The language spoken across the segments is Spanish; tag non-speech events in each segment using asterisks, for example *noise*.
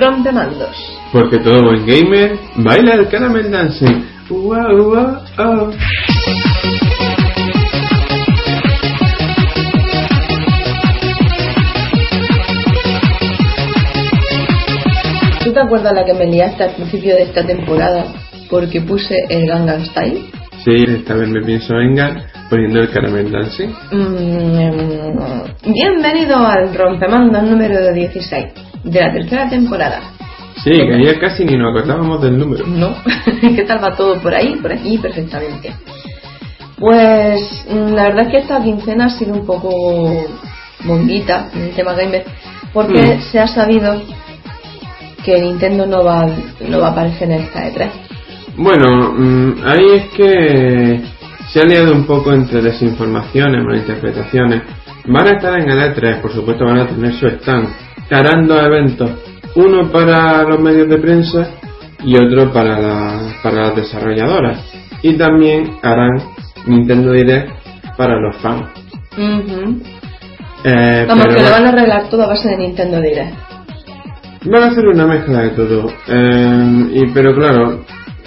Rompemandos. Porque todo buen gamer baila el caramel dance. Ua, ua, oh. ¿Tú te acuerdas la que me liaste al principio de esta temporada porque puse el Gangnam Style? Sí, esta vez me pienso vengar poniendo el caramel dance. Mm, bienvenido al Rompemandos número 16 de la tercera temporada. Sí, que ayer casi ni nos acordábamos del número. No, ¿qué tal va todo por ahí? Por aquí, perfectamente. Pues mm, la verdad es que esta quincena ha sido un poco bonguita en el tema gamer, porque Mm. se ha sabido que Nintendo no va, no va a aparecer en esta E E3. Bueno, mm, ahí es que se ha liado un poco entre desinformaciones, malinterpretaciones. Van a estar en el E3, por supuesto van a tener su stand. Harán dos eventos, uno para los medios de prensa y otro para, la- para las desarrolladoras. Y también harán Nintendo Direct para los fans. Ujú. Eh, Vamos, que lo va- van a arreglar todo a base de Nintendo Direct. Van a hacer una mezcla de todo. Eh, y, pero claro,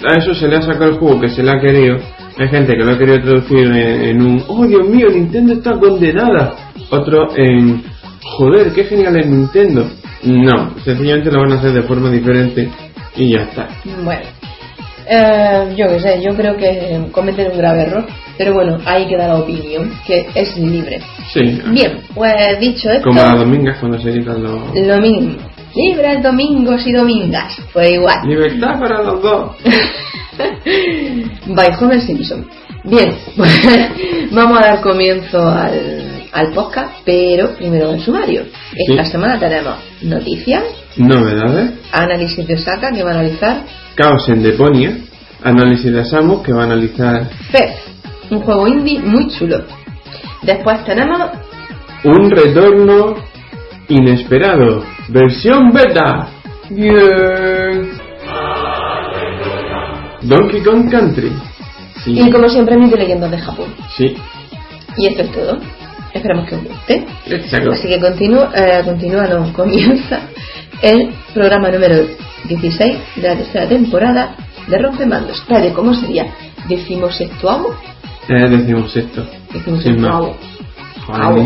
a eso se le ha sacado el juego que se le ha querido. Hay gente que lo ha querido traducir en, en un, oh Dios mío, Nintendo está condenada. Otro en, joder, qué genial es Nintendo. No, sencillamente lo van a hacer de forma diferente y ya está. Bueno, eh, yo qué sé, yo creo que cometen un grave error, pero bueno, ahí queda la opinión, que es libre. Sí, Bien, pues dicho esto, como las domingas cuando se quitan los... lo mismo. Libres domingos y domingas, pues igual. Libertad para los dos. *laughs* By Homer Simpson. Bien, pues *laughs* vamos a dar comienzo al, al podcast, pero primero el sumario. Esta Sí. semana tenemos noticias, Novedades. análisis de Osaka que va a analizar Caos en Deponia. Análisis de Samus que va a analizar Fez, un juego indie muy chulo. Después tenemos Un retorno inesperado. Versión beta. Bien. Donkey Kong Country. Sí. Y como siempre, mis leyendas de Japón. Sí. Y esto es todo. Esperamos que os guste. Exacto. Así que continúa, eh, continúa, no, comienza el programa número 16 de la tercera temporada de Rompemandos. Espérate, ¿cómo sería? Eh, decimos esto.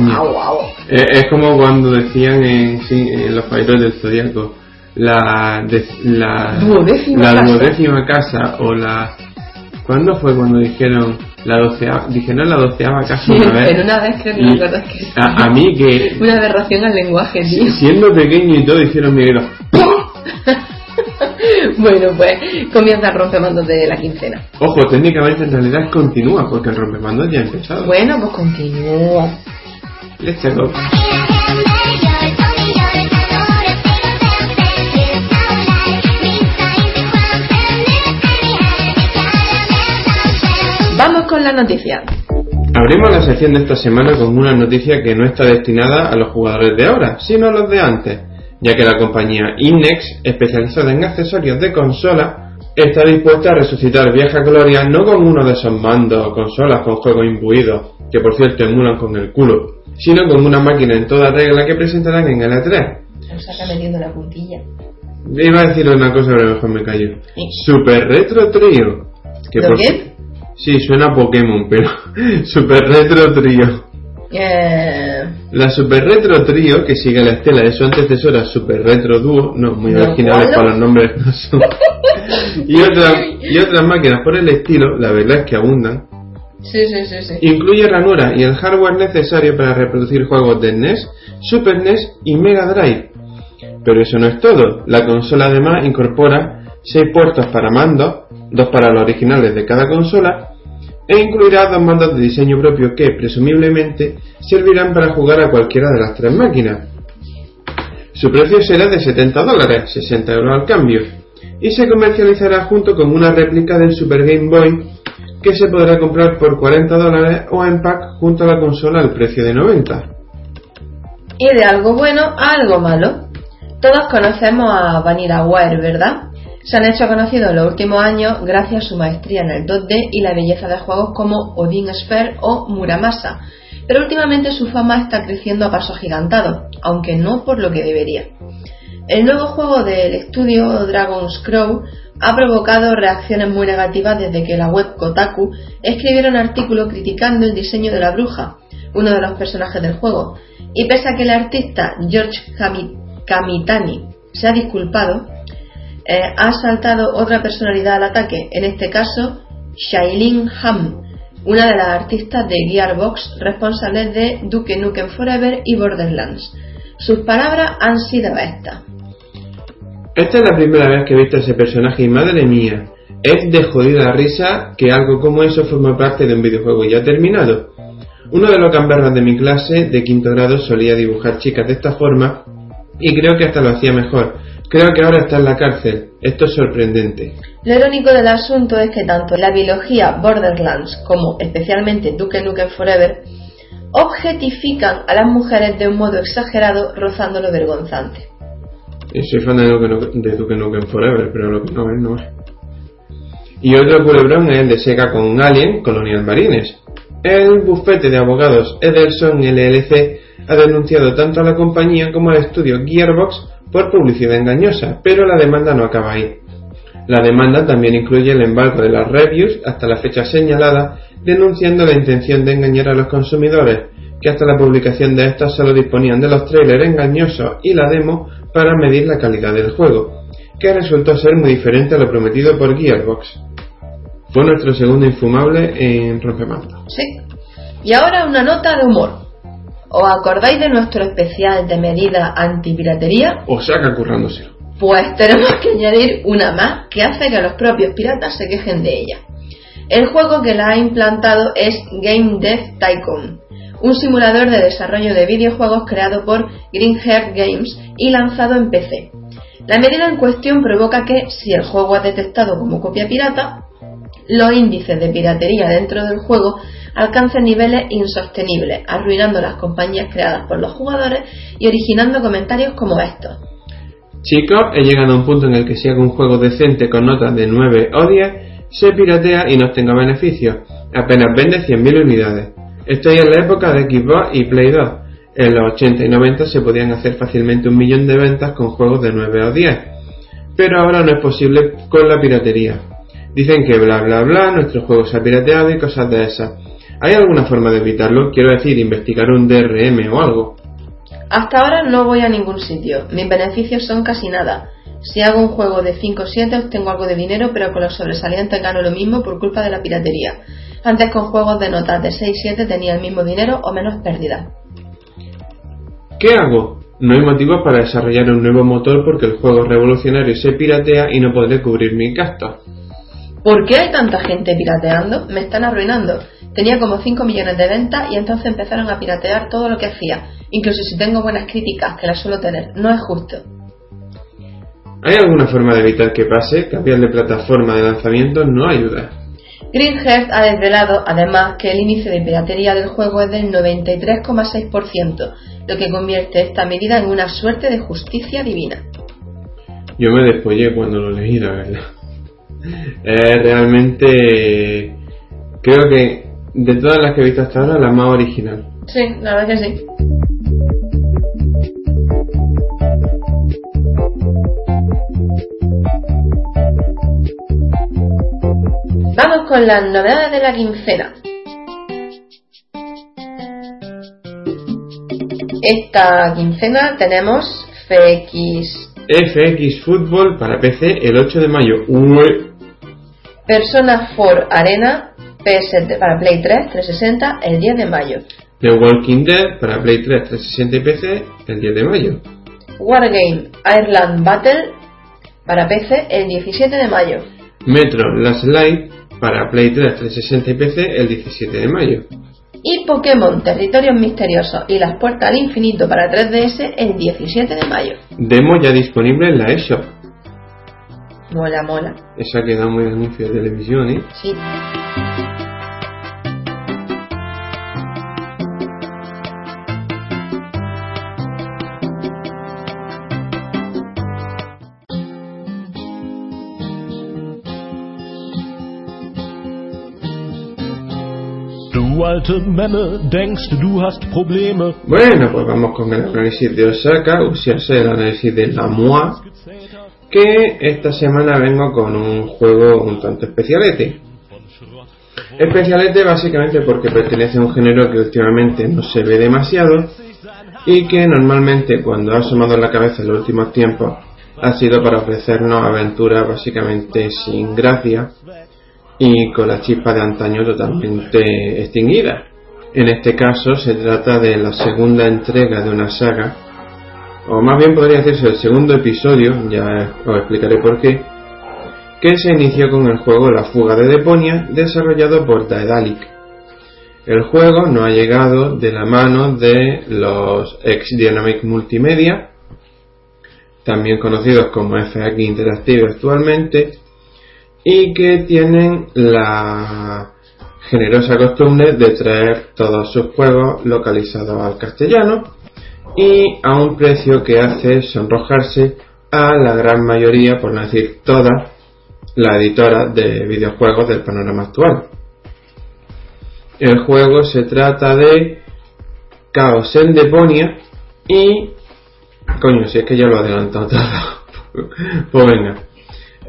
Niño. au, au. Eh, es como cuando decían en, sí, en los países del zodiaco la de- la Duodécima la casa. duodécima casa o la ¿cuándo fue cuando dijeron la doceava dijeron la doceava casa una vez en una vez que Y me acuerdo que a, a mí que *laughs* Una aberración al lenguaje, tío. siendo pequeño y todo hicieron mi grito *laughs* bueno, pues comienza el rompemandos de la quincena. ojo técnicamente en realidad continúa porque el rompemandos ya ha empezado Bueno, pues continúa. Let's go. Con la noticia. Abrimos la sección de esta semana con una noticia que no está destinada a los jugadores de ahora, sino a los de antes, ya que la compañía Innex, especializada en accesorios de consola, está dispuesta a resucitar vieja gloria no con uno de esos mandos o consolas con juegos imbuidos, que por cierto emulan con el culo, sino con una máquina en toda regla que presentarán en el E3. Nos está metiendo la puntilla. Iba a decir una cosa, pero mejor me callo. Sí. Super Retro Trio. Que ¿Lo por- qué? Sí, suena a Pokémon, pero *laughs* Super Retro Trio. Eh, La Super Retro Trio, que sigue la estela de su antecesora Super Retro Duo, no, muy ¿Lo originales para los nombres no son. *laughs* y, otras, y otras máquinas por el estilo, la verdad es que abundan. sí, sí, sí, sí. Incluye ranura y el hardware necesario para reproducir juegos de NES, Super NES y Mega Drive. Pero eso no es todo. La consola además incorpora 6 puertos para mandos, dos para los originales de cada consola, e incluirá dos mandos de diseño propio que, presumiblemente, servirán para jugar a cualquiera de las tres máquinas. Su precio será de 70 dólares, 60 euros al cambio, y se comercializará junto con una réplica del Super Game Boy que se podrá comprar por 40 dólares o en pack junto a la consola al precio de 90. Y de algo bueno a algo malo. Todos conocemos a VanillaWare, ¿verdad? Se han hecho conocidos en los últimos años gracias a su maestría en el 2D y la belleza de juegos como Odin Sphere o Muramasa. Pero últimamente su fama está creciendo a pasos agigantados, aunque no por lo que debería. El nuevo juego del estudio Dragon's Crow ha provocado reacciones muy negativas desde que la web Kotaku escribiera un artículo criticando el diseño de la bruja, uno de los personajes del juego, y pese a que el artista George Kamitani se ha disculpado, eh, ha saltado otra personalidad al ataque, en este caso Shailin Ham, una de las artistas de Gearbox responsables de Duke Nukem Forever y Borderlands. Sus palabras han sido estas. Esta es la primera vez que he visto a ese personaje y madre mía, es de jodida risa que algo como eso forma parte de un videojuego ya terminado. Uno de los gamberros de mi clase de quinto grado solía dibujar chicas de esta forma y creo que hasta lo hacía mejor. Creo que ahora está en la cárcel. Esto es sorprendente. Lo irónico del asunto es que tanto la biología Borderlands como especialmente Duke Nukem Forever objetifican a las mujeres de un modo exagerado rozando lo vergonzante. Y soy fan de Duke, Nukem Forever, pero lo que no es, no es. Y otro culebrón es el de Sega con Alien Colonial Marines. El bufete de abogados Ederson LLC ha denunciado tanto a la compañía como al estudio Gearbox por publicidad engañosa, pero la demanda no acaba ahí. La demanda también incluye el embargo de las reviews hasta la fecha señalada, denunciando la intención de engañar a los consumidores, que hasta la publicación de estos solo disponían de los trailers engañosos y la demo para medir la calidad del juego, que resultó ser muy diferente a lo prometido por Gearbox. Fue nuestro segundo infumable en Rompemanta. Sí. Y ahora una nota de humor. ¿Os acordáis de nuestro especial de medida antipiratería? O que currándoselo. Pues tenemos que añadir una más que hace que los propios piratas se quejen de ella. El juego que la ha implantado es Game Death Tycoon, un simulador de desarrollo de videojuegos creado por Greenheart Games y lanzado en PC. La medida en cuestión provoca que, si el juego ha detectado como copia pirata, los índices de piratería dentro del juego alcancen niveles insostenibles, arruinando las compañías creadas por los jugadores y originando comentarios como estos. Chicos, he llegado a un punto en el que si hago un juego decente con notas de 9 o 10, se piratea y no tengo beneficios. Apenas vende 100.000 unidades. Estoy en la época de Xbox y Play 2. En los 80 y 90 se podían hacer fácilmente un millón de ventas con juegos de 9 o 10. Pero ahora no es posible con la piratería. Dicen que bla bla bla, nuestro juego se ha pirateado y cosas de esas. ¿Hay alguna forma de evitarlo? Quiero decir, investigar un DRM o algo. Hasta ahora no voy a ningún sitio. Mis beneficios son casi nada. Si hago un juego de 5 o 7 obtengo algo de dinero, pero con los sobresalientes gano lo mismo por culpa de la piratería. Antes con juegos de notas de 6-7 tenía el mismo dinero o menos pérdida. ¿Qué hago? No hay motivos para desarrollar un nuevo motor porque el juego revolucionario se piratea y no podré cubrir mis gastos. ¿Por qué hay tanta gente pirateando? Me están arruinando. Tenía como 5 millones de ventas y entonces empezaron a piratear todo lo que hacía, incluso si tengo buenas críticas, que las suelo tener. No es justo. ¿Hay alguna forma de evitar que pase? Cambiar de plataforma de lanzamiento no ayuda. Greenheart ha desvelado además que el índice de piratería del juego es del 93,6%, lo que convierte esta medida en una suerte de justicia divina. Yo me despollé cuando lo leí, la verdad. Eh, realmente creo que de todas las que he visto hasta ahora, la más original. Sí, la verdad que sí. Vamos con las novedades de la quincena. Esta quincena tenemos FX. FX Fútbol para PC el 8 de mayo. Persona 4 Arena PS para Play 3 360 el 10 de mayo. The Walking Dead para Play 3 360 y PC el 10 de mayo. Wargame Ireland Battle para PC el 17 de mayo. Metro Last Light para Play 3, 360 y PC el 17 de mayo. Y Pokémon Territorios Misteriosos y las Puertas al Infinito para 3DS el 17 de mayo. Demo ya disponible en la eShop. Mola, mola. Esa queda muy anuncio de televisión, ¿eh? Sí. Du alte Memme, denkst du hast Probleme. Bueno, pues vamos con el análisis de Osaka, o sea, el análisis de la MOA, que esta semana vengo con un juego un tanto especialete. Especialete básicamente porque pertenece a un género que últimamente no se ve demasiado y que normalmente cuando ha asomado en la cabeza en los últimos tiempos ha sido para ofrecernos aventuras básicamente sin gracia y con la chispa de antaño totalmente extinguida. En este caso se trata de la segunda entrega de una saga, o más bien podría decirse el segundo episodio, ya os explicaré por qué, que se inició con el juego La fuga de Deponia, desarrollado por Daedalic. El juego no ha llegado de la mano de los ex Dynamic Multimedia, también conocidos como FX Interactive actualmente, y que tienen la generosa costumbre de traer todos sus juegos localizados al castellano y a un precio que hace sonrojarse a la gran mayoría, por no decir todas, las editoras de videojuegos del panorama actual. El juego se trata de Chaos en Deponia y... Coño, si es que ya lo he adelantado todo. *laughs* pues venga.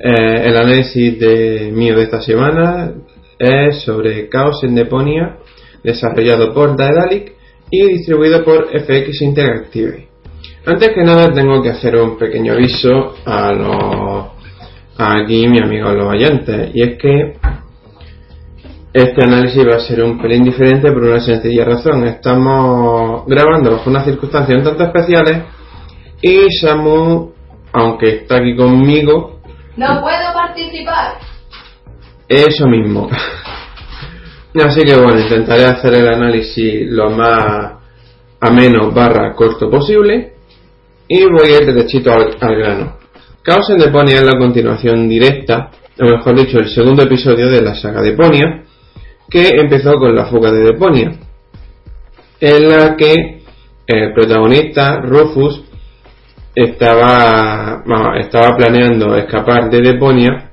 Eh, el análisis de mío de esta semana es sobre Chaos en Deponia, desarrollado por Daedalic y distribuido por FX Interactive. Antes que nada tengo que hacer un pequeño aviso a los aquí mi amigo los oyentes y es que este análisis va a ser un pelín diferente por una sencilla razón. Estamos grabando bajo unas circunstancias un tanto especiales y Samu, aunque está aquí conmigo, no puedo participar. Eso mismo. *laughs* Así que bueno, intentaré hacer el análisis lo más ameno barra corto posible y voy a ir derechito al, grano. Chaos en Deponia es la continuación directa, o mejor dicho, el segundo episodio de la saga Deponia, que empezó con la fuga de Deponia, en la que el protagonista, Rufus, estaba, estaba planeando escapar de Deponia,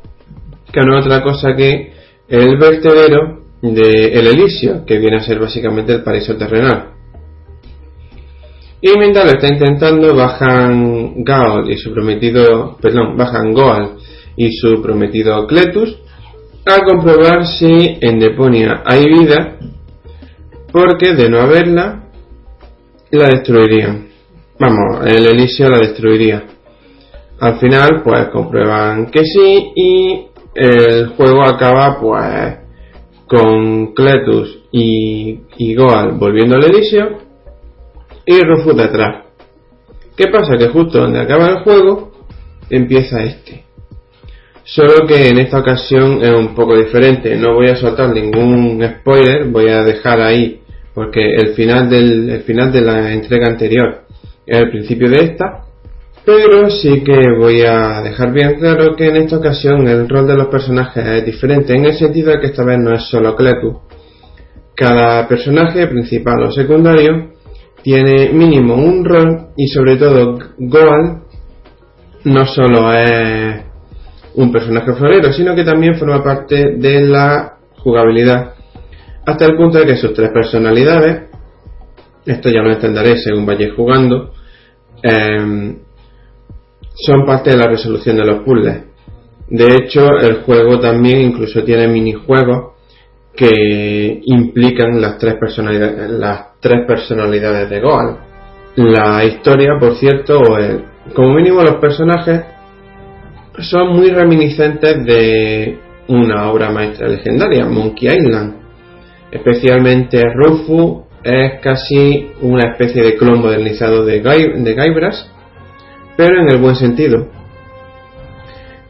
que no es otra cosa que el vertedero de El que viene a ser básicamente el paraíso terrenal. Y mientras lo está intentando, bajan Gaol y su prometido, perdón, bajan Goal y su prometido Cletus a comprobar si en Deponia hay vida, porque de no haberla, la destruirían. Vamos, el Elisio la destruiría. Al final, pues comprueban que sí y el juego acaba pues con Cletus y, Goal volviendo al Elisio y Rufus detrás. ¿Qué pasa? Que justo donde acaba el juego empieza este. Solo que en esta ocasión es un poco diferente. No voy a soltar ningún spoiler, voy a dejar ahí porque el final del el final de la entrega anterior el principio de esta, pero sí que voy a dejar bien claro que en esta ocasión el rol de los personajes es diferente, en el sentido de que esta vez no es solo Cletus. Cada personaje, principal o secundario, tiene mínimo un rol y sobre todo Goal no solo es un personaje florero, sino que también forma parte de la jugabilidad, hasta el punto de que sus tres personalidades, esto ya lo entenderéis según vayáis jugando, Em, son parte de la resolución de los puzzles. De hecho, el juego también incluso tiene minijuegos que implican las tres personalidades, las tres personalidades de Goal. La historia, por cierto, como mínimo los personajes son muy reminiscentes de una obra maestra legendaria, Monkey Island. Especialmente Rufus es casi una especie de clon modernizado de, Guybrush, pero en el buen sentido.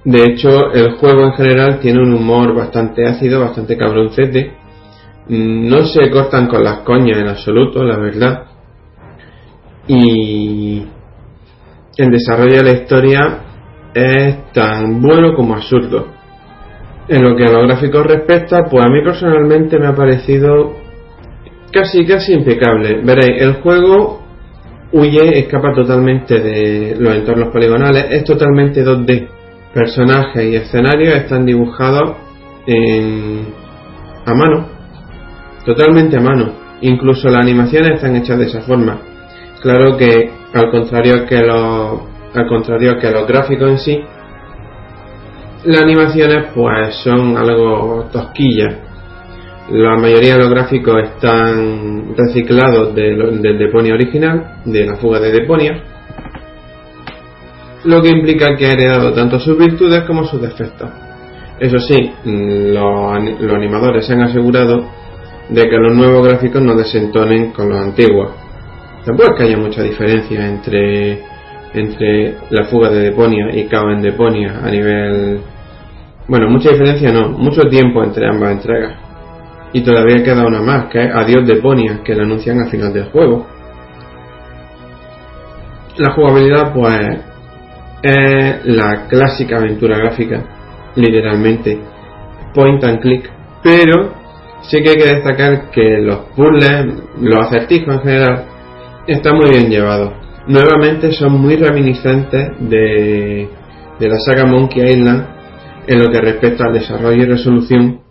De hecho, el juego en general tiene un humor bastante ácido, bastante cabroncete. No se cortan con las coñas en absoluto, la verdad. Y el desarrollo de la historia es tan bueno como absurdo. En lo que a los gráficos respecta, pues a mí personalmente me ha parecido casi, casi impecable. Veréis, el juego huye, escapa totalmente de los entornos poligonales, es totalmente 2D. Personajes y escenarios están dibujados en, a mano totalmente a mano. Incluso las animaciones están hechas de esa forma. Claro que al contrario que los al contrario que los gráficos en sí, las animaciones pues son algo tosquillas. La mayoría de los gráficos están reciclados del de Deponia original, de la fuga de Deponia, lo que implica que ha heredado tanto sus virtudes como sus defectos. Eso sí, los, los animadores se han asegurado de que los nuevos gráficos no desentonen con los antiguos. Tampoco es que haya mucha diferencia entre, entre la fuga de Deponia y Cao en Deponia a nivel... Bueno, mucha diferencia no, mucho tiempo entre ambas entregas. Y todavía queda una más, que es Adiós Deponia, que la anuncian al final del juego. La jugabilidad, pues, es la clásica aventura gráfica, literalmente, point and click, pero sí que hay que destacar que los puzzles, los acertijos en general, están muy bien llevados. Nuevamente son muy reminiscentes de, de la saga Monkey Island en lo que respecta al desarrollo y resolución.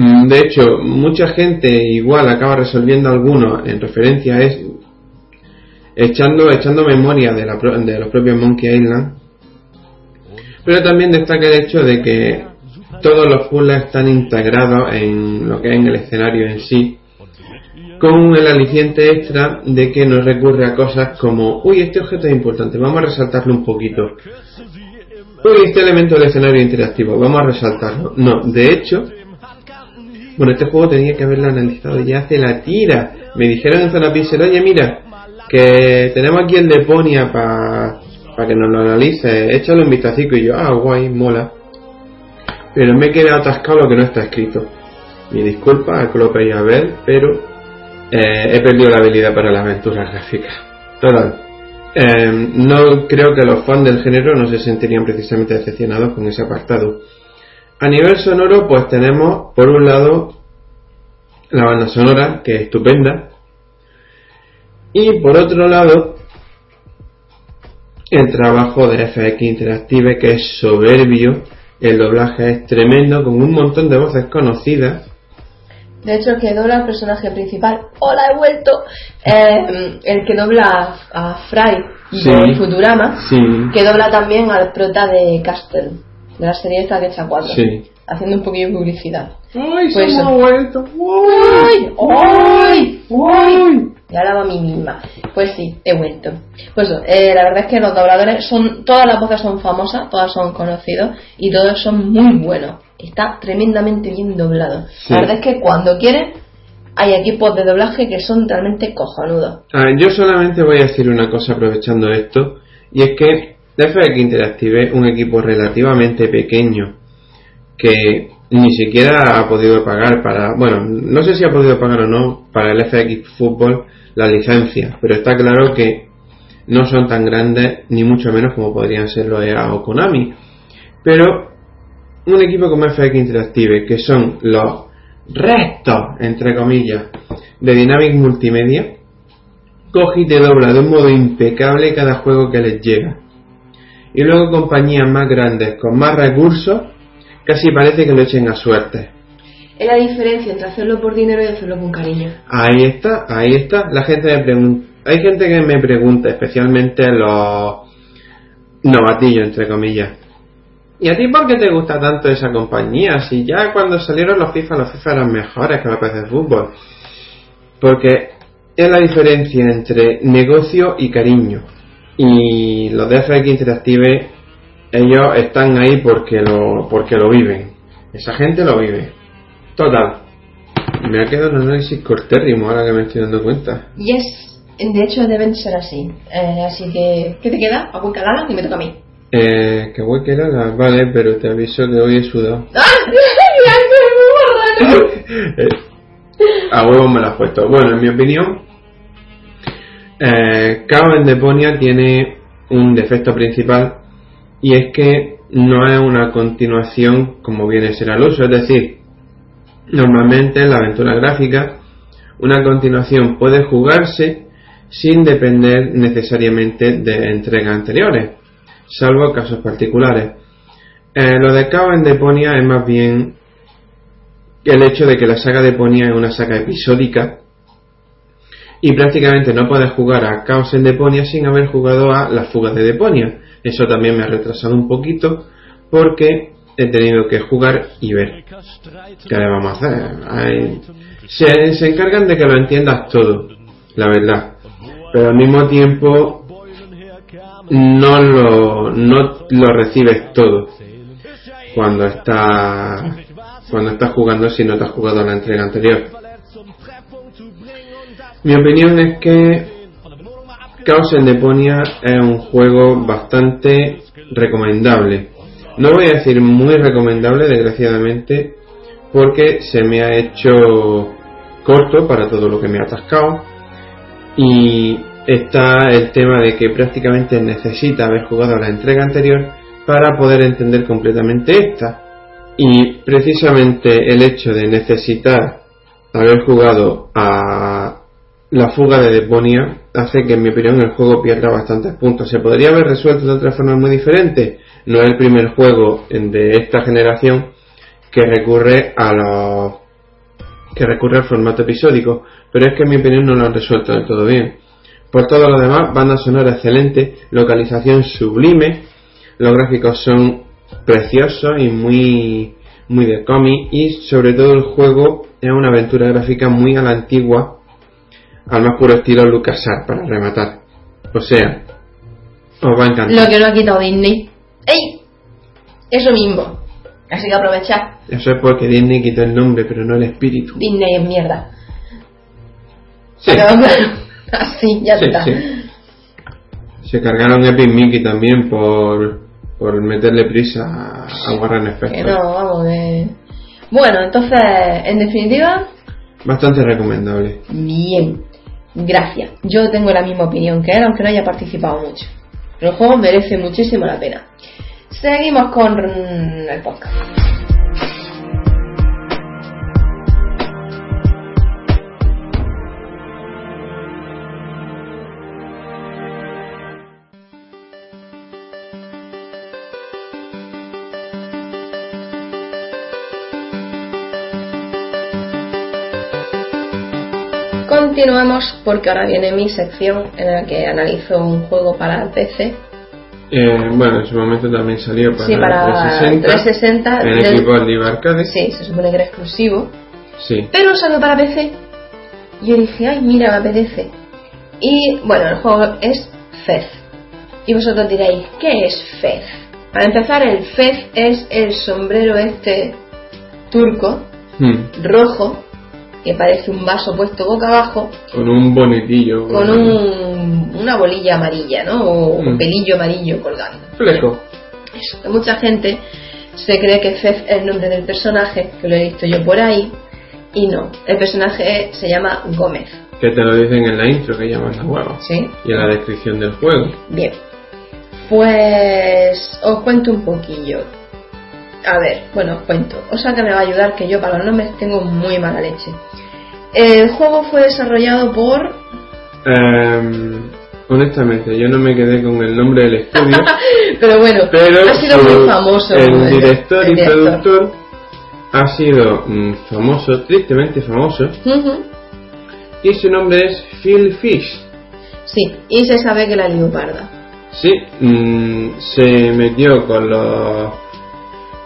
Mm, de hecho, mucha gente igual acaba resolviendo algunos en referencia a, es, echando, echando memoria de, la, de los propios Monkey Island. Pero también destaca el hecho de que todos los puzzles están integrados en lo que es en el escenario en sí, con el aliciente extra de que no recurre a cosas como, uy, este objeto es importante, vamos a resaltarlo un poquito. Uy, este elemento del escenario interactivo, vamos a resaltarlo. No, de hecho, bueno, este juego tenía que haberlo analizado ya hace la tira. Me dijeron en Zona Pixel, oye, mira, que tenemos aquí el Deponia para que nos lo analice, échale un vistacico y yo, ah, guay, mola. Pero me he quedado atascado lo que no está escrito. Mi disculpa a Clope y a ver, pero eh, he perdido la habilidad para las aventuras gráficas. Total. Eh, no creo que los fans del género no se sentirían precisamente decepcionados con ese apartado. A nivel sonoro, pues tenemos por un lado la banda sonora, que es estupenda, y por otro lado, el trabajo de FX Interactive que es soberbio, el doblaje es tremendo, con un montón de voces conocidas. De hecho, el que dobla al personaje principal, ¡Hola, he vuelto! Eh, el que dobla a, Fry y sí, Futurama, que dobla también al prota de Castle, de la serie esta que echa cuatro, haciendo un poquillo de publicidad. ¡Ay, pues se me ha vuelto! ¡Ay! ¡Ay! ¡Ay! Y ahora va a mí misma. Pues sí, he vuelto. Pues eh, la verdad es que los dobladores son, todas las voces son famosas, todas son conocidos y todos son muy buenos. Está tremendamente bien doblado. La verdad es que cuando quieren hay equipos de doblaje que son realmente cojonudos. yo solamente voy a decir una cosa aprovechando esto y es que FX Interactive es un equipo relativamente pequeño que ni siquiera ha podido pagar para, bueno, no sé si ha podido pagar o no para el FX Fútbol la licencia, pero está claro que no son tan grandes ni mucho menos como podrían serlo EA o Konami. Pero un equipo como FX Interactive, que son los restos, entre comillas, de Dynamic Multimedia, coge y te dobla de un modo impecable cada juego que les llega. Y luego compañías más grandes, con más recursos, casi parece que lo echen a suerte es la diferencia entre hacerlo por dinero y hacerlo con cariño. Ahí está, ahí está. La gente me pregunta, hay gente que me pregunta, especialmente los novatillos, entre comillas. ¿Y a ti por qué te gusta tanto esa compañía? Si ya cuando salieron los FIFA, los FIFA eran mejores que los PC de fútbol. Porque es la diferencia entre negocio y cariño. Y los de FX Interactive, ellos están ahí porque lo, porque lo viven. Esa gente lo vive. Total. Me ha quedado un análisis cortérrimo ahora que me estoy dando cuenta. Yes, de hecho deben ser así. Eh, así que, ¿qué te queda? ¿A Calala? Y me toca a mí. Eh, que Calala, vale, pero te aviso que hoy he sudado. *laughs* ¡Ah! *laughs* Eh, a huevo me lo has puesto. Bueno, en mi opinión, eh, en Deponia tiene un defecto principal y es que no es una continuación como viene a ser al uso, es decir, Normalmente en la aventura gráfica, una continuación puede jugarse sin depender necesariamente de entregas anteriores, salvo casos particulares. Eh, lo de Cao en Deponia es más bien el hecho de que la saga de Deponia es una saga episódica y prácticamente no puedes jugar a Chaos en Deponia sin haber jugado a las fugas de Deponia. Eso también me ha retrasado un poquito porque he tenido que jugar y ver. ¿Qué le vamos a hacer? se, se encargan de que lo entiendas todo, la verdad. Pero al mismo tiempo no lo, no lo recibes todo cuando está cuando estás jugando si no te has jugado la entrega anterior. Mi opinión es que Chaos en Deponia es un juego bastante recomendable. No voy a decir muy recomendable, desgraciadamente, porque se me ha hecho corto para todo lo que me ha atascado. Y está el tema de que prácticamente necesita haber jugado la entrega anterior para poder entender completamente esta. Y precisamente el hecho de necesitar haber jugado a la fuga de Deponia hace que en mi opinión el juego pierda bastantes puntos. Se podría haber resuelto de otra forma muy diferente. No es el primer juego de esta generación que recurre a los que recurre al formato episódico, pero es que en mi opinión no lo han resuelto del todo bien. Por todo lo demás, banda sonora excelente, localización sublime, los gráficos son preciosos y muy muy de cómic y sobre todo el juego es una aventura gráfica muy a la antigua al más puro estilo LucasArts para rematar. O sea, os va a encantar. Lo que no ha quitado Disney. ¡Ey! Eso mismo. Así que aprovechar. Eso es porque Disney quitó el nombre, pero no el espíritu. Disney es mierda. Sí. Pero claro, *laughs* así, ya Sí, está. sí. Se cargaron Epic Mickey también por, por meterle prisa a- Warren Que Spector. no, vamos, que... Bueno, entonces, en definitiva, Bastante recomendable. bien. Gracias. Yo tengo la misma opinión que él, aunque no haya participado mucho. El juego merece muchísimo la pena. Seguimos con el podcast. Continuamos porque ahora viene mi sección en la que analizo un juego para el PC. Eh, bueno, en su momento también salió para, Sí, para 360, 360 en del- equipo Live Arcade. Sí, se supone que era exclusivo. Sí. Pero salió para PC. Yo dije, ay, mira, me apetece. Y bueno, el juego es Fez. Y vosotros diréis, ¿qué es Fez? Para empezar, el Fez es el sombrero este turco, Hmm. rojo, que parece un vaso puesto boca abajo, Con un bonitillo. con un- una bolilla amarilla, ¿no? O un Mm. pelillo amarillo colgando. fleco. Eso, que mucha gente se cree que Fez es el nombre del personaje, que lo he visto yo por ahí, y no. El personaje se llama Gómez. Que te lo dicen en la intro que llaman la hueva. ¿Sí? Y en la descripción del juego. Bien. Pues os cuento un poquillo. A ver, bueno, os cuento. O sea que me va a ayudar que yo para los nombres tengo muy mala leche. El juego fue desarrollado por... Em, honestamente, yo no me quedé con el nombre del estudio. *laughs* Pero bueno, pero ha sido muy famoso. el director el y director. productor ha sido mm, famoso, tristemente famoso, y su nombre es Phil Fish. Sí, y se sabe que la leoparda. Sí, mm, se metió con los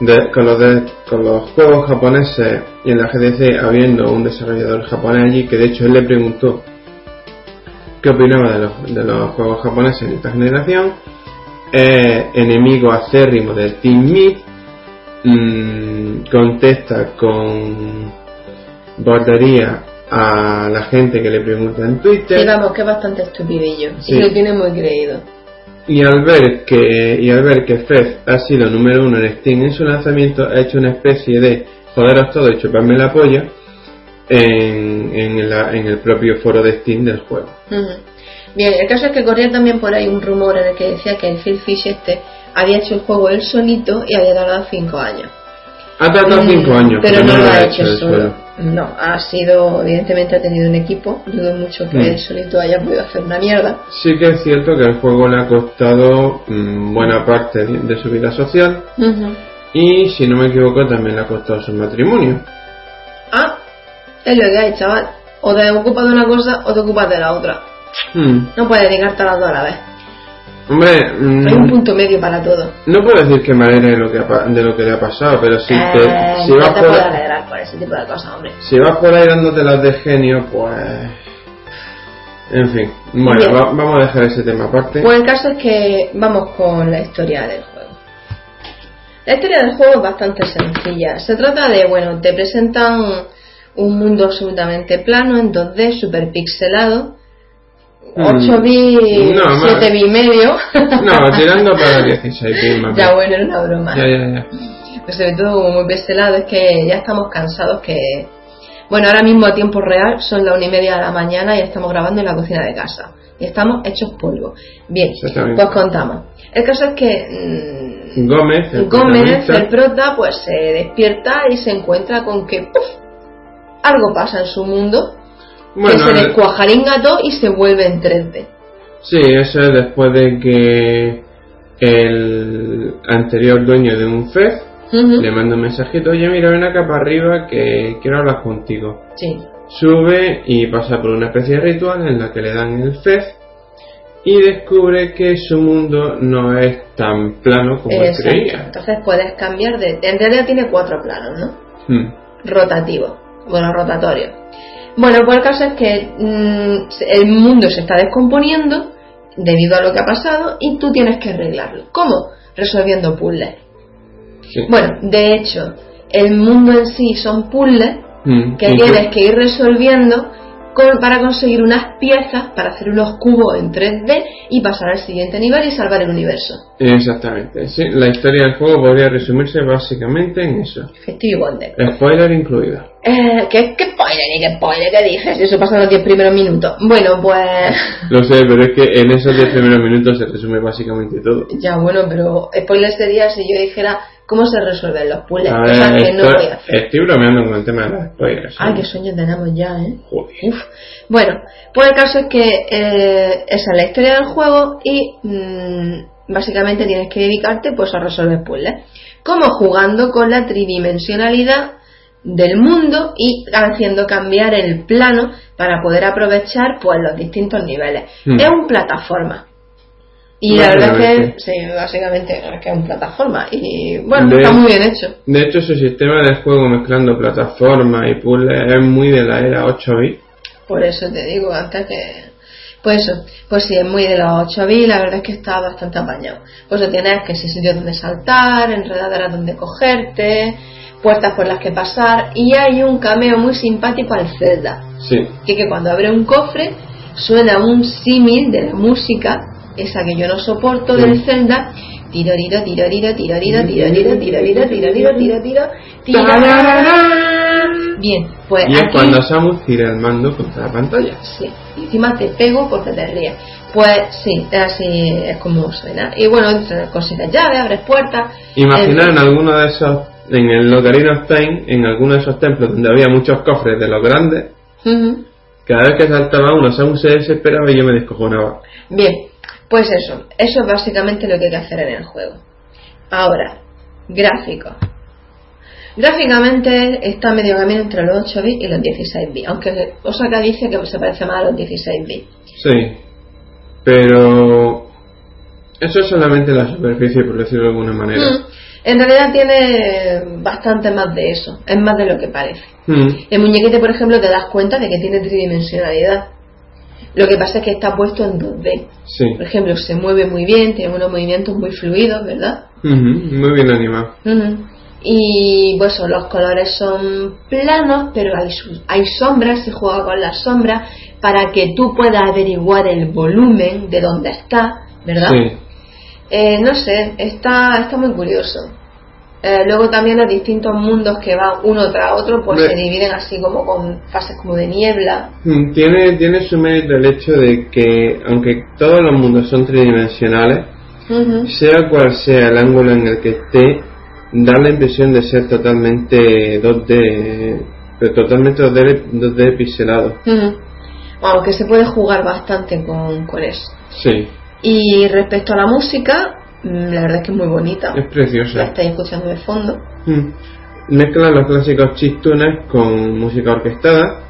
de- con los de- con los juegos japoneses y en la GDC habiendo un desarrollador japonés allí que de hecho él le preguntó qué opinaba de los, de los juegos japoneses en esta generación es enemigo acérrimo del Team Meat mm, contesta con bordería a la gente que le pregunta en Twitter Digamos que es bastante estupidillo. Sí. Y lo tiene muy creído. Y al ver que y al ver que Fez ha sido número uno en Steam en su lanzamiento, ha hecho una especie de joderos todo y chuparme la polla en, en, la- en el propio foro de Steam del juego. Bien, el caso es que corría también por ahí un rumor en el que decía que el Phil Fish este había hecho el juego él solito y había tardado 5 años. Ha tardado Mm, 5 años, pero no lo ha hecho él solo. No, ha sido, evidentemente ha tenido un equipo. Dudo mucho que Mm. él solito haya podido hacer una mierda. Sí que es cierto que el juego le ha costado mm, buena parte de, de su vida social y si no me equivoco también le ha costado su matrimonio. Es lo que hay, chaval. O te ocupas de una cosa o te ocupas de la otra. Hmm. No puedes dedicarte a las dos a la vez. Hombre, mm, Hay un punto medio para todo. no puedo decir que me alegre de lo que, ha de lo que le ha pasado, pero si, Eh, te, si, no vas te por, alegrar por ese tipo de cosas, hombre. si vas por ahí dándote las de genio, pues... En fin, bueno, va- vamos a dejar ese tema aparte. Pues el caso es que vamos con la historia del juego. La historia del juego es bastante sencilla. Se trata de, bueno, te presentan un mundo absolutamente plano en 2D, super pixelado. 8 bits, No, más. 7 bits y medio. No, tirando para 16 bits más *laughs* ya bueno, era una broma. Ya, ya, ya. Pues sobre todo muy pixelado, es que ya estamos cansados que... Bueno, ahora mismo a tiempo real son las una y media de la mañana y estamos grabando en la cocina de casa. Y estamos hechos polvo. Bien, pues contamos. El caso es que mm, Gómez, el Gómez, el prota, pues se despierta y se encuentra con que ¡puf! algo pasa en su mundo, bueno, que se descuajaringa todo y se vuelve en 3D. sí, eso es después de que el anterior dueño de un FED Ujú. le manda un mensajito, oye mira, ven acá para arriba que quiero hablar contigo. Sí. Sube y pasa por una especie de ritual en la que le dan el FED y descubre que su mundo no es tan plano como él creía. Entonces puedes cambiar de... En realidad tiene cuatro planos, ¿no? Hmm. rotativo, bueno, rotatorio. Bueno, pues el caso es que mm, el mundo se está descomponiendo debido a lo que ha pasado y tú tienes que arreglarlo. ¿Cómo? Resolviendo puzzles. Sí. Bueno, de hecho, el mundo en sí son puzzles Hmm. que tienes que ir resolviendo con- para conseguir unas piezas para hacer unos cubos en 3D y pasar al siguiente nivel y salvar el universo. Exactamente, sí. La historia del juego podría resumirse básicamente en eso. Wonder. Spoiler incluido. Eh, ¿qué, ¿Qué spoiler ni qué spoiler que dices? Eso pasa en los 10 primeros minutos. Bueno, pues... Lo sé, pero es que en esos 10 primeros minutos se resume básicamente todo. Ya, bueno, pero spoiler sería si yo dijera cómo se resuelven los puzzles, cosas ver, que no esto- voy a hacer. estoy bromeando con el tema de los spoilers. Ay, ¿eh? qué sueños tenemos ya, ¿eh? Joder. Uf. Bueno, pues el caso es que eh, esa es la historia del juego y mm, básicamente tienes que dedicarte pues a resolver puzzles. Como jugando con la tridimensionalidad del mundo y haciendo cambiar el plano para poder aprovechar pues los distintos niveles. Hmm. Es un plataforma. Y la verdad es que, sí, básicamente es que es un plataforma. Y bueno, De- está muy bien hecho. De hecho, su sistema de juego mezclando plataforma y puzzles es muy de la era 8 bits. Por eso te digo antes que. Pues eso, pues sí, es muy de los 8 bits, la verdad es que está bastante apañado. Pues eso tienes que si sitios donde saltar, enredaderas donde cogerte, puertas por las que pasar, y hay un cameo muy simpático al Zelda. Sí. Que, que cuando abre un cofre suena un símil de la música, esa que yo no soporto del Zelda. Tiroriro, tiroriro, tiroriro, tiroriro, tiroriro, tiroriro, tiroriro, tiroriro. Bien, pues Y es cuando Samus tira el mando contra la pantalla. Sí, encima te pego porque te ríes. Pues sí, así es como suena. Y bueno, entre- llaves, abres puertas. Imaginar en Eh, alguno de esos, en el Ocarina of Time, en alguno de esos templos donde había muchos cofres de los grandes, cada vez que saltaba uno, Samus se desesperaba y yo me descojonaba. Bien, pues eso. Eso es básicamente lo que hay que hacer en el juego. Ahora, gráficos. Gráficamente está medio camino entre los 8 bits y los 16 bits. Aunque Osaka dice que se parece más a los 16 bits. Sí, pero eso es solamente la superficie, por decirlo de alguna manera. Mm. En realidad tiene bastante más de eso. Es más de lo que parece. Mm, El muñequete, por ejemplo, te das cuenta de que tiene tridimensionalidad. Lo que pasa es que está puesto en 2D. Sí, Por ejemplo, se mueve muy bien, tiene unos movimientos muy fluidos, ¿verdad? Ujú, muy bien animado. Ujú. Y pues eso, los colores son planos, pero hay, hay sombras, se juega con las sombras para que tú puedas averiguar el volumen de dónde está, ¿verdad? Sí, Eh, no sé, está, está muy curioso. Eh, luego también los distintos mundos que van uno tras otro, pues se dividen así como con fases como de niebla. Mm, tiene, tiene su mérito el hecho de que, aunque todos los mundos son tridimensionales, sea cual sea el ángulo en el que esté, da la impresión de ser totalmente 2D, pero totalmente 2D, 2D pixelado. Aunque se puede jugar bastante con, con eso. Sí, Y respecto a la música, la verdad es que es muy bonita. es La preciosa. estáis escuchando de fondo. Mm. mezclan los clásicos chiptunes con música orquestada,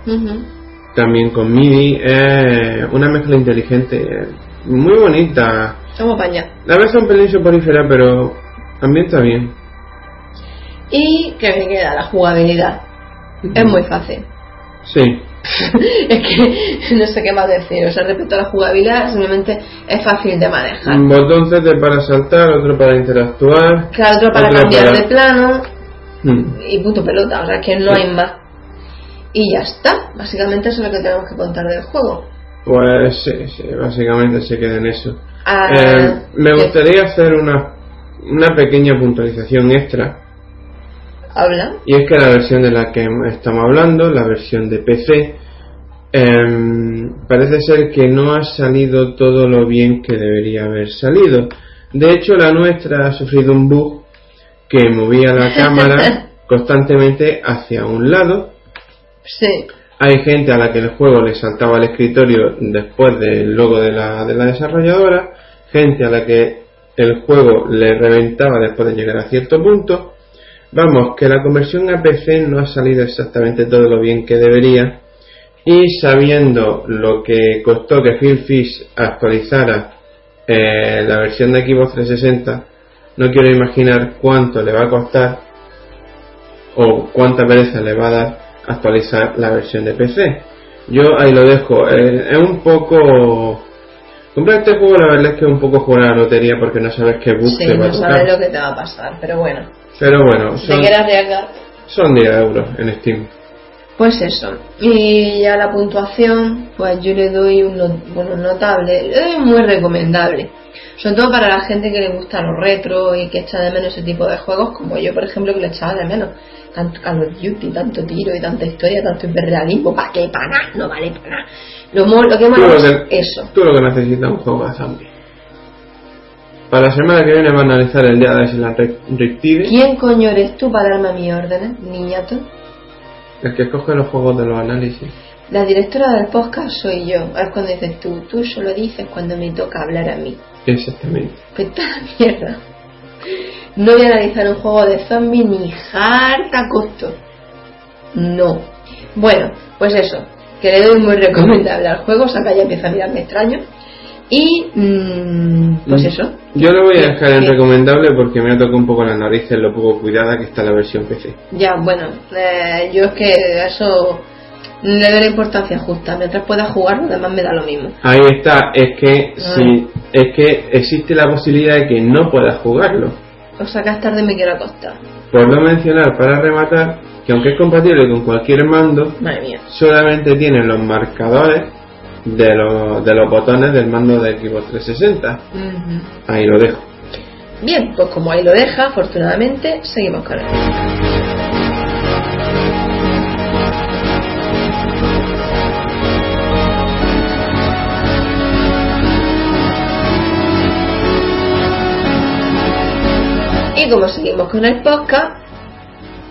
también con MIDI, es una mezcla inteligente, eh, muy bonita. Vamos para allá. La vez un pelín soporífera, pero ambienta bien. Y que me queda la jugabilidad. Es muy fácil. Sí, *laughs* es que no sé qué más decir. O sea, respecto a la jugabilidad, simplemente es fácil de manejar. un botón Z para saltar, otro para interactuar. Claro, otro para otro cambiar para- de plano Mm. y punto pelota. O sea, que no Sí. hay más. Y ya está. Básicamente eso es lo que tenemos que contar del juego. Pues sí, sí, básicamente se queda en eso. Ah, Eh, me gustaría hacer una, una pequeña puntualización extra. Habla. Y es que la versión de la que estamos hablando, la versión de PC, em, parece ser que no ha salido todo lo bien que debería haber salido. De hecho, la nuestra ha sufrido un bug que movía la *laughs* cámara constantemente hacia un lado. Sí. Hay gente a la que el juego le saltaba al escritorio después del logo de la, de la desarrolladora, gente a la que el juego le reventaba después de llegar a cierto punto. Vamos, que la conversión a PC no ha salido exactamente todo lo bien que debería. Y sabiendo lo que costó que Phil Fish actualizara eh, la versión de Xbox 360, no quiero imaginar cuánto le va a costar o cuánta pereza le va a dar actualizar la versión de PC. Yo ahí lo dejo. Eh, es un poco. Comprar este juego, la verdad es que es un poco jugar a la lotería porque no sabes qué bug Sí, te va a no tocar. sabes lo que te va a pasar. Pero bueno, Pero bueno, si te son, quieres arriesgar. son 10 euros en Steam. Pues eso. Y ya la puntuación, pues yo le doy un no- bueno, notable, le doy muy recomendable. Sobre todo para la gente que le gusta los retro y que echa de menos ese tipo de juegos, como yo, por ejemplo, que lo echaba de menos. Tanto Call of Duty, tanto tiro y tanta historia, tanto hiperrealismo, ¿para qué? Para nada, no vale para nada. Lo, lo que lo es que, eso. tú lo que necesitas es un juego de zombies. Para la semana que viene van a analizar el día de Island Re- Riptide, ¿Quién coño eres tú para darme mis órdenes, niñato? el que escoge los juegos de los análisis. La directora del podcast soy yo. Es cuando dices tú, tú solo dices cuando me toca hablar a mí. Exactamente. La mierda. No voy a analizar un juego de zombies ni harta costo. No. Bueno, pues eso. Que le doy muy recomendable al juego. Saca ya empieza a mirarme extraño. Y. mm, pues Mm. eso. Yo lo voy a dejar en recomendable porque me ha tocado un poco la nariz en lo poco cuidada que está la versión PC. Ya, bueno. eh, yo es que eso. Le doy la importancia justa. Mientras pueda jugar, lo demás me da lo mismo. Ahí está, es que Ah. si es que existe la posibilidad de que no puedas jugarlo. O más tarde me quiero acostar. Por no mencionar, para rematar, que aunque es compatible con cualquier mando, solamente tiene los marcadores de los, de los botones del mando de Xbox 360. Ujú. Ahí lo dejo. Bien, pues como ahí lo deja, afortunadamente, seguimos con él. Como seguimos con el podcast,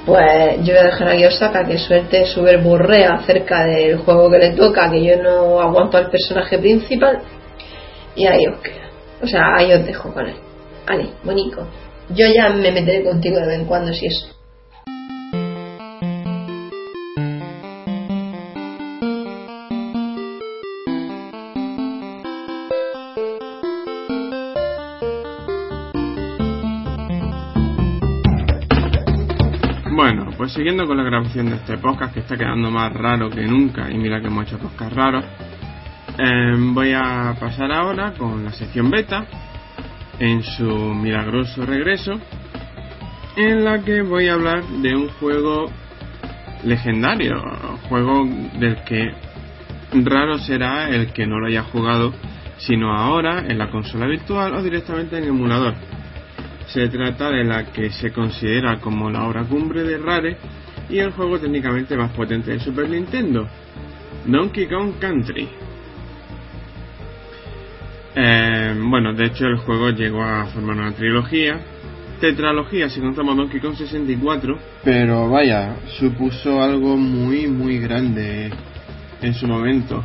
pues yo voy a dejar a Osaka que suelte su verborrea acerca del juego que le toca, que yo no aguanto al personaje principal. Y ahí os queda. O sea, ahí os dejo con él. Vale, bonito. Yo ya me meteré contigo de vez en cuando si eso. Siguiendo con la grabación de este podcast que está quedando más raro que nunca y mira que hemos hecho podcast raros, eh, voy a pasar ahora con la sección beta en su milagroso regreso en la que voy a hablar de un juego legendario, juego del que raro será el que no lo haya jugado sino ahora en la consola virtual o directamente en emulador. Se trata de la que se considera como la obra cumbre de Rare y el juego técnicamente más potente de Super Nintendo, Donkey Kong Country. Eh, bueno, de hecho el juego llegó a formar una trilogía, tetralogía si contamos Donkey Kong 64, pero vaya, supuso algo muy muy grande en su momento.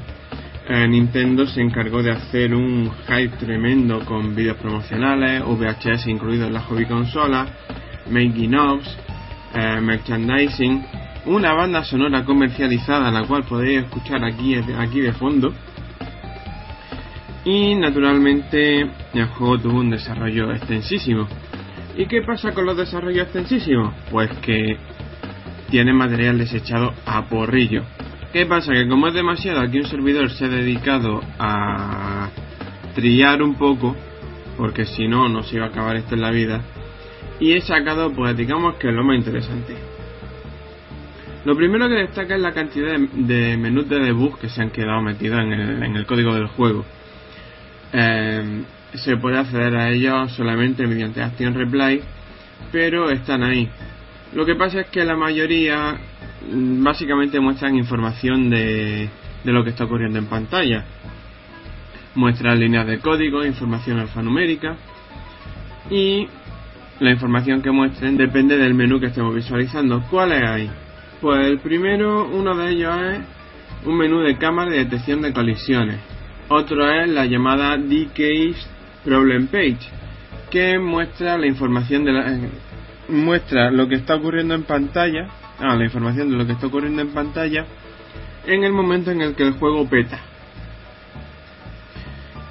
Eh, Nintendo se encargó de hacer un hype tremendo con vídeos promocionales, VHS incluidos en la hobby consola, making ofs, eh, merchandising, una banda sonora comercializada, la cual podéis escuchar aquí, aquí de fondo. Y naturalmente el juego tuvo un desarrollo extensísimo. ¿Y qué pasa con los desarrollos extensísimos? Pues que tiene material desechado a porrillo. ¿Qué pasa? Que como es demasiado, aquí un servidor se ha dedicado a trillar un poco, porque si no, no se iba a acabar esto en la vida. Y he sacado, pues digamos que es lo más interesante. Lo primero que destaca es la cantidad de, menús de debug que se han quedado metidos en el, código del juego. Eh, se puede acceder a ellos solamente mediante Action Reply, pero están ahí. Lo que pasa es que la mayoría básicamente muestran información de, de lo que está ocurriendo en pantalla. Muestran líneas de código, información alfanumérica y la información que muestren depende del menú que estemos visualizando. ¿Cuáles hay? Pues el primero, uno de ellos es un menú de cámara de detección de colisiones. Otro es la llamada DK Problem Page, que muestra la información de la, muestra lo que está ocurriendo en pantalla, ah, la información de lo que está ocurriendo en pantalla en el momento en el que el juego peta.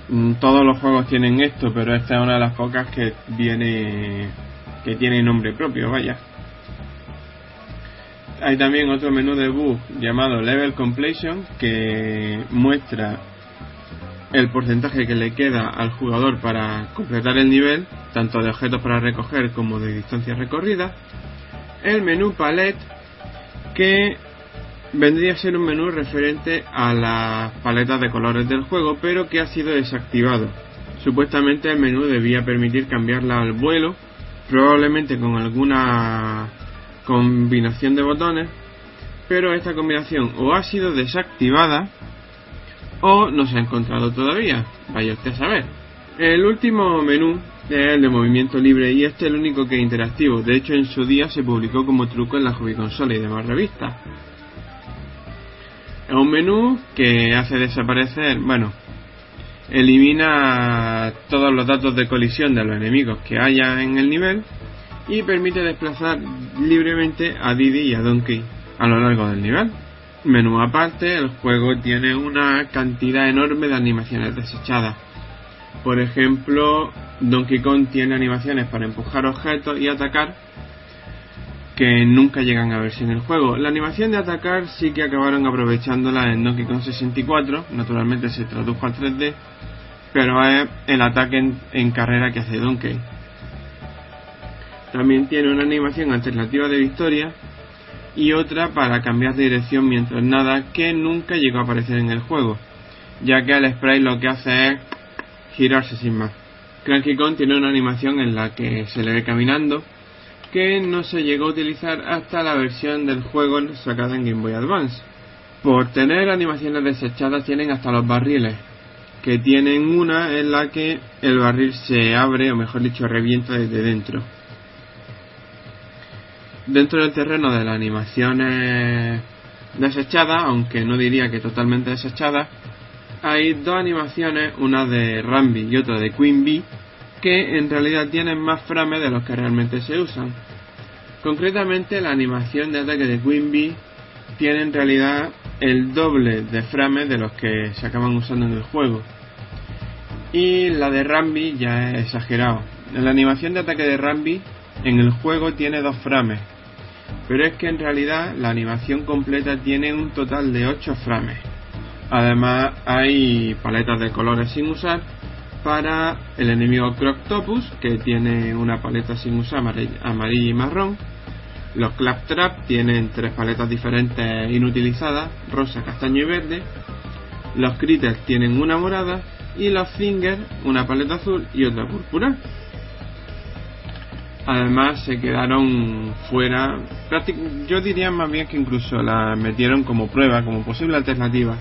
Mm, todos los juegos tienen esto, pero esta es una de las pocas que viene que tiene nombre propio, vaya. Hay también otro menú de bug llamado Level Completion que muestra el porcentaje que le queda al jugador para completar el nivel, tanto de objetos para recoger como de distancias recorridas. El menú palette, que vendría a ser un menú referente a las paletas de colores del juego, pero que ha sido desactivado. Supuestamente el menú debía permitir cambiarla al vuelo, probablemente con alguna combinación de botones, pero esta combinación o ha sido desactivada o no se ha encontrado todavía. Vaya usted a saber. El último menú el de movimiento libre y este es el único que es interactivo. De hecho, en su día se publicó como truco en la Hobby y demás revistas. Es un menú que hace desaparecer, bueno, elimina todos los datos de colisión de los enemigos que haya en el nivel y permite desplazar libremente a Didi y a Donkey a lo largo del nivel. Menú aparte, el juego tiene una cantidad enorme de animaciones desechadas. Por ejemplo, Donkey Kong tiene animaciones para empujar objetos y atacar que nunca llegan a verse en el juego. La animación de atacar sí que acabaron aprovechándola en Donkey Kong 64, naturalmente se tradujo al 3D, pero es el ataque en, carrera que hace Donkey. También tiene una animación alternativa de victoria y otra para cambiar de dirección mientras nada que nunca llegó a aparecer en el juego, ya que el spray lo que hace es girarse sin más. Cranky Kong tiene una animación en la que se le ve caminando que no se llegó a utilizar hasta la versión del juego sacada en Game Boy Advance. Por tener animaciones desechadas tienen hasta los barriles, que tienen una en la que el barril se abre o mejor dicho revienta desde dentro dentro del terreno de las animaciones desechadas, aunque no diría que totalmente desechadas, hay dos animaciones, una de Rambi y otra de Queen Bee, que en realidad tienen más frames de los que realmente se usan. Concretamente, la animación de ataque de Queen Bee tiene en realidad el doble de frames de los que se acaban usando en el juego. Y la de Rambi ya es exagerado. La animación de ataque de Rambi en el juego tiene dos frames, pero es que en realidad la animación completa tiene un total de 8 frames. Además hay paletas de colores sin usar para el enemigo Croctopus que tiene una paleta sin usar amarilla y marrón. Los Claptrap tienen tres paletas diferentes inutilizadas, rosa, castaño y verde. Los Critters tienen una morada y los Finger una paleta azul y otra púrpura. Además se quedaron fuera, yo diría más bien que incluso la metieron como prueba, como posible alternativa,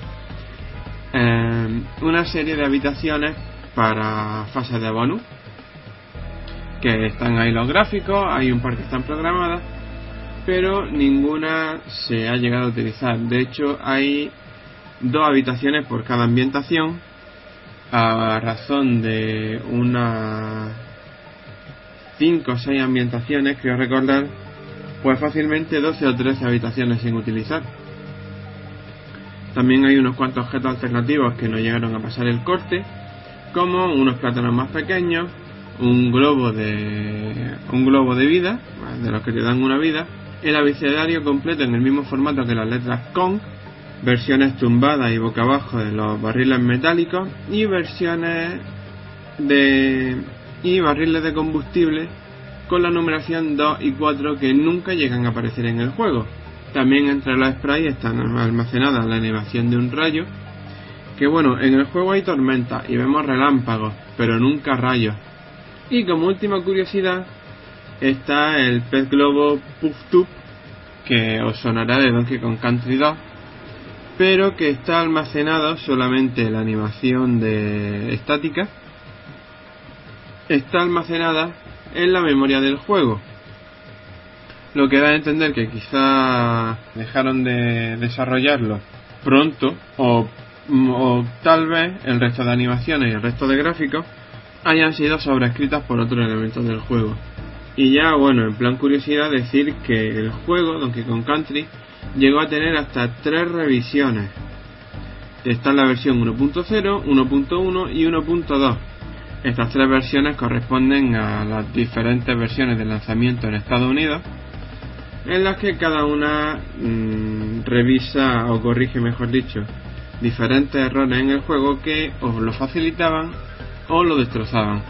eh, una serie de habitaciones para fases de bonus, que están ahí los gráficos, hay un par que están programadas, pero ninguna se ha llegado a utilizar. De hecho hay dos habitaciones por cada ambientación, a razón de una 5 o 6 ambientaciones, creo recordar, pues fácilmente 12 o 13 habitaciones sin utilizar. También hay unos cuantos objetos alternativos que no llegaron a pasar el corte, como unos plátanos más pequeños, un globo de un globo de vida, de los que te dan una vida, el abecedario completo en el mismo formato que las letras con, versiones tumbadas y boca abajo de los barriles metálicos y versiones de y barriles de combustible con la numeración 2 y 4 que nunca llegan a aparecer en el juego. También entre los sprays están almacenadas la animación de un rayo, que bueno, en el juego hay tormenta y vemos relámpagos, pero nunca rayos. Y como última curiosidad, está el pez globo Puff que os sonará de Donkey Kong Country 2, pero que está almacenado solamente la animación de estática, está almacenada en la memoria del juego. Lo que da a entender que quizá dejaron de desarrollarlo pronto o, o tal vez el resto de animaciones y el resto de gráficos hayan sido sobrescritas por otros elementos del juego. Y ya, bueno, en plan curiosidad decir que el juego, Donkey Kong Country, llegó a tener hasta tres revisiones. Está en la versión 1.0, 1.1 y 1.2 estas tres versiones corresponden a las diferentes versiones de lanzamiento en Estados Unidos, en las que cada una mm, revisa o corrige, mejor dicho, diferentes errores en el juego que o lo facilitaban o lo destrozaban.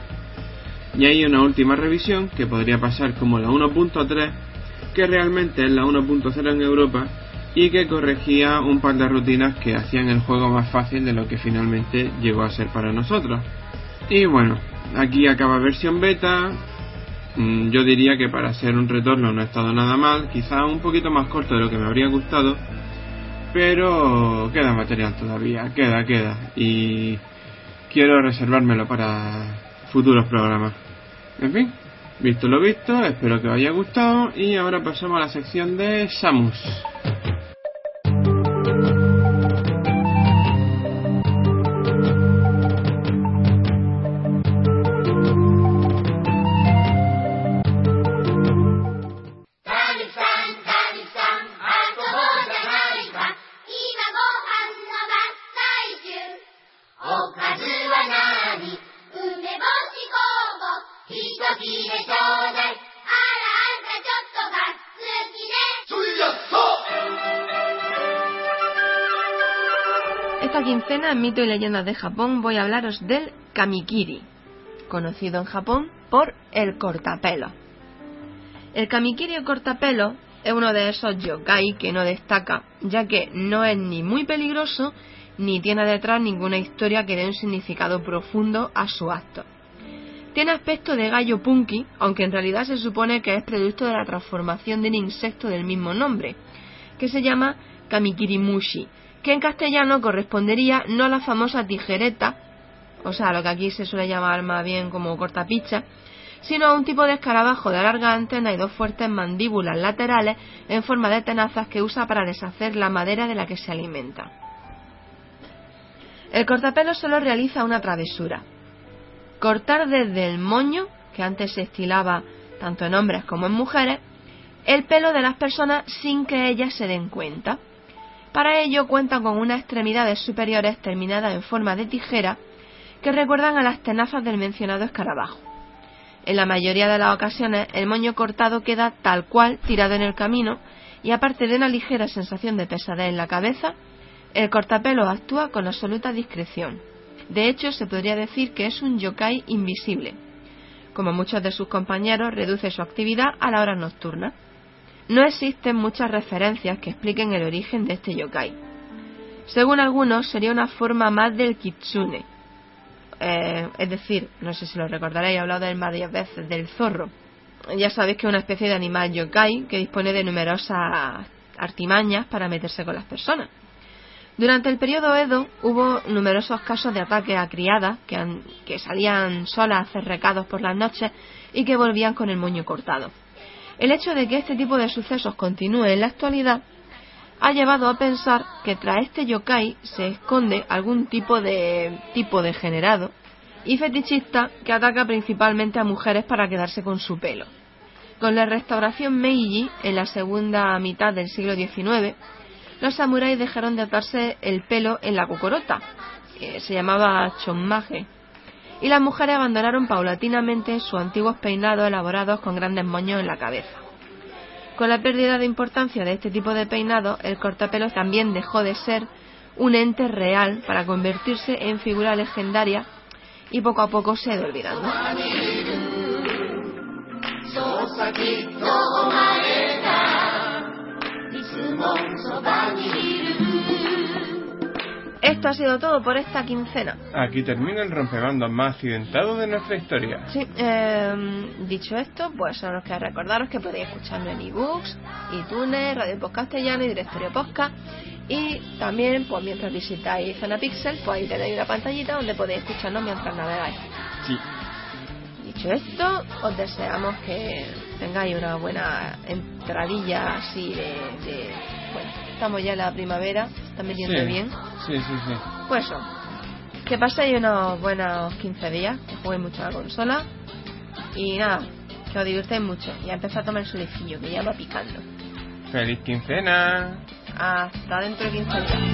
Y hay una última revisión que podría pasar como la 1.3, que realmente es la 1.0 en Europa y que corregía un par de rutinas que hacían el juego más fácil de lo que finalmente llegó a ser para nosotros. Y bueno, aquí acaba versión beta. Mm, yo diría que para hacer un retorno no ha estado nada mal, quizá un poquito más corto de lo que me habría gustado, pero queda material todavía, queda, queda. Y quiero reservármelo para futuros programas. En fin, visto lo visto, espero que os haya gustado y ahora pasamos a la sección de Samus. En Mito y Leyendas de Japón voy a hablaros del kamikiri, conocido en Japón por el cortapelo. El kamikiri o cortapelo es uno de esos yokai que no destaca, ya que no es ni muy peligroso ni tiene detrás ninguna historia que dé un significado profundo a su acto. Tiene aspecto de gallo punky, aunque en realidad se supone que es producto de la transformación de un insecto del mismo nombre, que se llama kamikirimushi, que en castellano correspondería no a la famosa tijereta, o sea, lo que aquí se suele llamar más bien como cortapicha, sino a un tipo de escarabajo de larga antena y dos fuertes mandíbulas laterales en forma de tenazas que usa para deshacer la madera de la que se alimenta. El cortapelo solo realiza una travesura. Cortar desde el moño, que antes se estilaba tanto en hombres como en mujeres, el pelo de las personas sin que ellas se den cuenta. Para ello cuentan con unas extremidades superiores terminadas en forma de tijera que recuerdan a las tenazas del mencionado escarabajo. En la mayoría de las ocasiones el moño cortado queda tal cual tirado en el camino y aparte de una ligera sensación de pesadez en la cabeza, el cortapelo actúa con absoluta discreción. De hecho, se podría decir que es un yokai invisible. Como muchos de sus compañeros, reduce su actividad a la hora nocturna. No existen muchas referencias que expliquen el origen de este yokai. Según algunos, sería una forma más del kitsune. Eh, es decir, no sé si lo recordaréis, he hablado de él varias veces, del zorro. Ya sabéis que es una especie de animal yokai que dispone de numerosas artimañas para meterse con las personas. Durante el periodo Edo hubo numerosos casos de ataques a criadas que, que salían solas a hacer recados por las noches y que volvían con el moño cortado. El hecho de que este tipo de sucesos continúe en la actualidad ha llevado a pensar que tras este yokai se esconde algún tipo de tipo degenerado y fetichista que ataca principalmente a mujeres para quedarse con su pelo. Con la restauración Meiji, en la segunda mitad del siglo XIX, los samuráis dejaron de atarse el pelo en la cucorota, que se llamaba chonmaje, y las mujeres abandonaron paulatinamente sus antiguos peinados elaborados con grandes moños en la cabeza. Con la pérdida de importancia de este tipo de peinado, el cortapelo también dejó de ser un ente real para convertirse en figura legendaria y poco a poco se ha ido olvidando. Esto ha sido todo por esta quincena. Aquí termina el rompebandos más accidentado de nuestra historia. Sí, eh, dicho esto, pues solo os queda recordaros que podéis escucharlo en ebooks, iTunes, Radio Post Castellano y Directorio Podcast. Y también, pues mientras visitáis Zona Pixel, pues ahí tenéis una pantallita donde podéis escucharnos mientras navegáis. Sí. Dicho esto, os deseamos que tengáis una buena entradilla así de, de- bueno, estamos ya en la primavera, también yendo sí, bien. Sí, sí, sí. Pues eso, que paséis unos buenos 15 días, que juguéis mucho a la consola y nada, que os divirtáis mucho y a empezar a tomar el solecillo, que ya va picando. ¡Feliz quincena! Hasta dentro de 15 días.